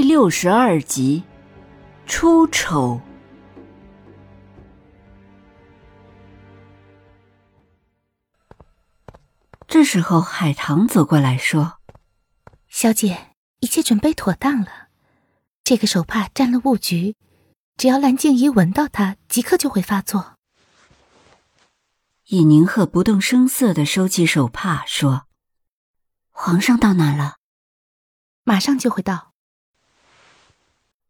第六十二集，出丑。这时候，海棠走过来说：“小姐，一切准备妥当了。这个手帕沾了雾局，只要蓝静怡闻到它，即刻就会发作。”尹宁鹤不动声色的收起手帕，说：“皇上到哪了？马上就会到。”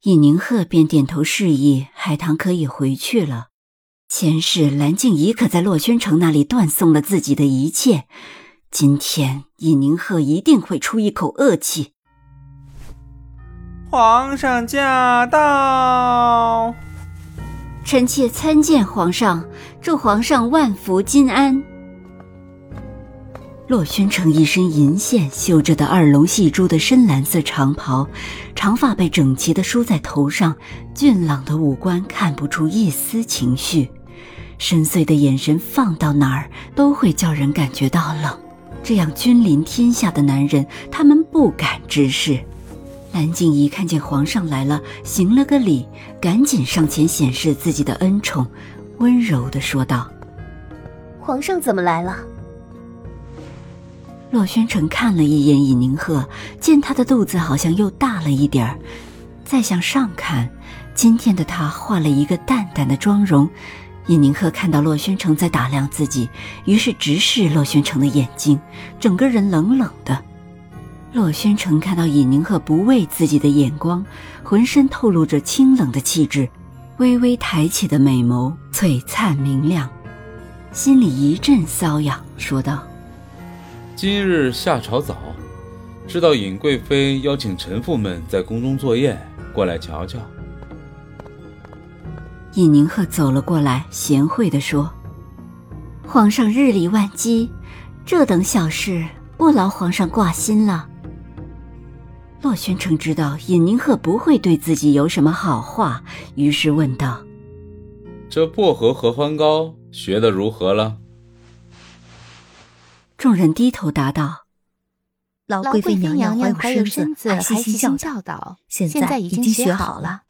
尹宁鹤便点头示意，海棠可以回去了。前世蓝静怡可在洛轩城那里断送了自己的一切，今天尹宁鹤一定会出一口恶气。皇上驾到！臣妾参见皇上，祝皇上万福金安。洛宣城一身银线绣着的二龙戏珠的深蓝色长袍，长发被整齐地梳在头上，俊朗的五官看不出一丝情绪，深邃的眼神放到哪儿都会叫人感觉到冷。这样君临天下的男人，他们不敢直视。蓝静怡看见皇上来了，行了个礼，赶紧上前显示自己的恩宠，温柔地说道：“皇上怎么来了？”洛宣城看了一眼尹宁鹤，见他的肚子好像又大了一点儿。再向上看，今天的他化了一个淡淡的妆容。尹宁鹤看到洛宣城在打量自己，于是直视洛宣城的眼睛，整个人冷冷的。洛宣城看到尹宁鹤不畏自己的眼光，浑身透露着清冷的气质，微微抬起的美眸璀璨明亮，心里一阵瘙痒，说道。今日下朝早，知道尹贵妃邀请臣妇们在宫中作宴，过来瞧瞧。尹宁鹤走了过来，贤惠地说：“皇上日理万机，这等小事不劳皇上挂心了。”洛宣城知道尹宁鹤不会对自己有什么好话，于是问道：“这薄荷合欢膏学的如何了？”众人低头答道：“老贵妃娘娘怀有身子，还细心教导，现在已经学好了。”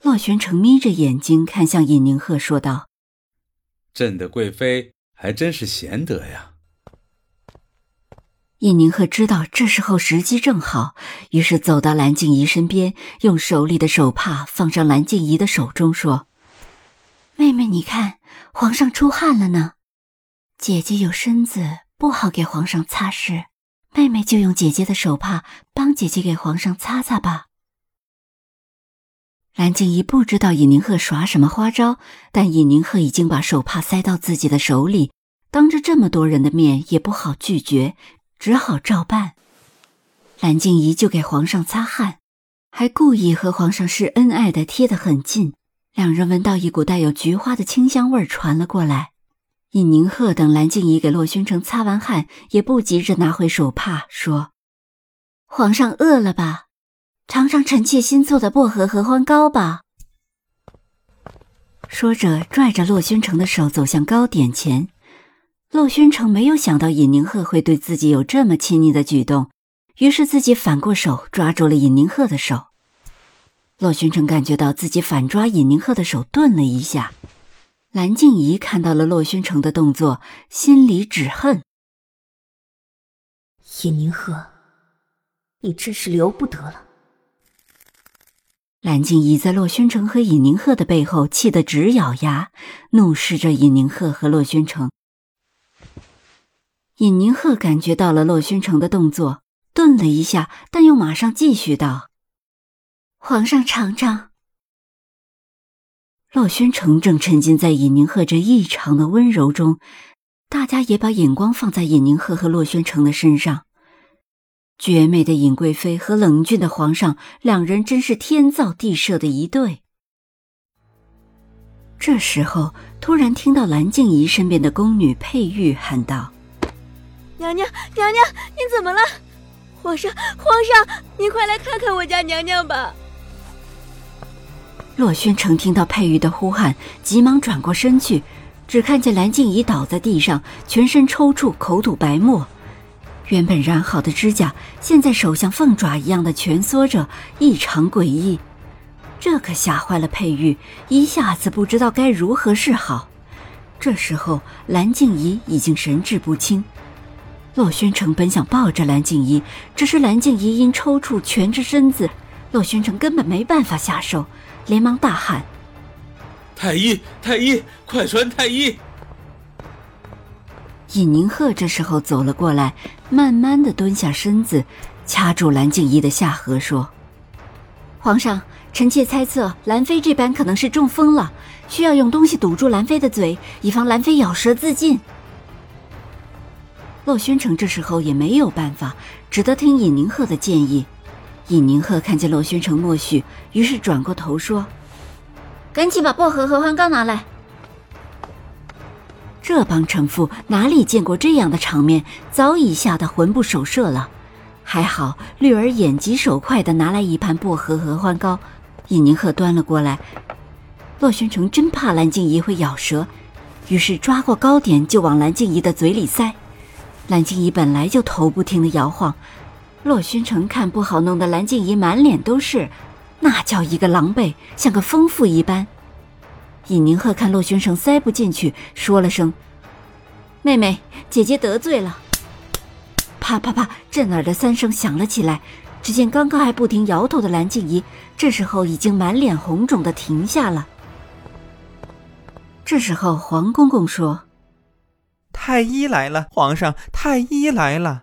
洛玄成眯着眼睛看向尹宁鹤，说道：“朕的贵妃还真是贤德呀。”尹宁鹤知道这时候时机正好，于是走到蓝静怡身边，用手里的手帕放上蓝静怡的手中，说：“妹妹，你看，皇上出汗了呢。”姐姐有身子，不好给皇上擦拭，妹妹就用姐姐的手帕帮姐姐给皇上擦擦吧。蓝静怡不知道尹宁鹤耍什么花招，但尹宁鹤已经把手帕塞到自己的手里，当着这么多人的面也不好拒绝，只好照办。蓝静怡就给皇上擦汗，还故意和皇上示恩爱的贴得很近，两人闻到一股带有菊花的清香味传了过来。尹宁鹤等蓝静怡给洛宣城擦完汗，也不急着拿回手帕，说：“皇上饿了吧？尝尝臣妾新做的薄荷合欢糕吧。”说着，拽着洛宣城的手走向糕点前。洛宣城没有想到尹宁鹤会对自己有这么亲昵的举动，于是自己反过手抓住了尹宁鹤的手。洛宣城感觉到自己反抓尹宁鹤的手，顿了一下。蓝静怡看到了洛宣城的动作，心里只恨：尹宁鹤，你真是留不得了。蓝静怡在洛宣城和尹宁鹤的背后气得直咬牙，怒视着尹宁鹤和洛宣城。尹宁鹤感觉到了洛宣城的动作，顿了一下，但又马上继续道：“皇上尝尝。”洛宣城正沉浸在尹宁鹤这异常的温柔中，大家也把眼光放在尹宁鹤和洛宣城的身上。绝美的尹贵妃和冷峻的皇上，两人真是天造地设的一对。这时候，突然听到蓝静怡身边的宫女佩玉喊道：“娘娘，娘娘，你怎么了？皇上，皇上，您快来看看我家娘娘吧！”洛宣城听到佩玉的呼喊，急忙转过身去，只看见蓝静怡倒在地上，全身抽搐，口吐白沫。原本染好的指甲，现在手像凤爪一样的蜷缩着，异常诡异。这可吓坏了佩玉，一下子不知道该如何是好。这时候，蓝静怡已经神志不清。洛宣城本想抱着蓝静怡，只是蓝静怡因抽搐蜷着身子，洛宣城根本没办法下手，连忙大喊：“太医，太医，快传太医！”尹宁鹤这时候走了过来，慢慢的蹲下身子，掐住蓝静怡的下颌，说：“皇上，臣妾猜测兰妃这般可能是中风了，需要用东西堵住兰妃的嘴，以防兰妃咬舌自尽。”洛宣城这时候也没有办法，只得听尹宁鹤的建议。尹宁鹤看见洛宣城默许，于是转过头说：“赶紧把薄荷合欢膏拿来。”这帮臣妇哪里见过这样的场面，早已吓得魂不守舍了。还好绿儿眼疾手快地拿来一盘薄荷合欢膏，尹宁鹤端了过来。洛宣城真怕蓝静怡会咬舌，于是抓过糕点就往蓝静怡的嘴里塞。蓝静怡本来就头不停地摇晃，洛宣城看不好，弄得蓝静怡满脸都是，那叫一个狼狈，像个疯妇一般。尹宁鹤看洛宣城塞不进去，说了声：“妹妹，姐姐得罪了。”啪啪啪，震耳的三声响了起来。只见刚刚还不停摇头的蓝静怡，这时候已经满脸红肿的停下了。这时候黄公公说：“太医来了，皇上，太医来了。”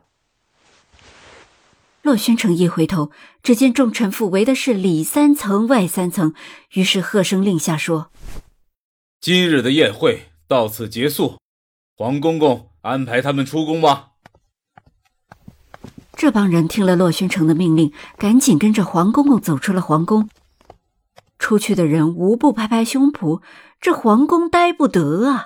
洛宣城一回头，只见众臣妇围的是里三层外三层，于是喝声令下说。今日的宴会到此结束，黄公公安排他们出宫吧。这帮人听了洛宣城的命令，赶紧跟着黄公公走出了皇宫。出去的人无不拍拍胸脯，这皇宫待不得啊！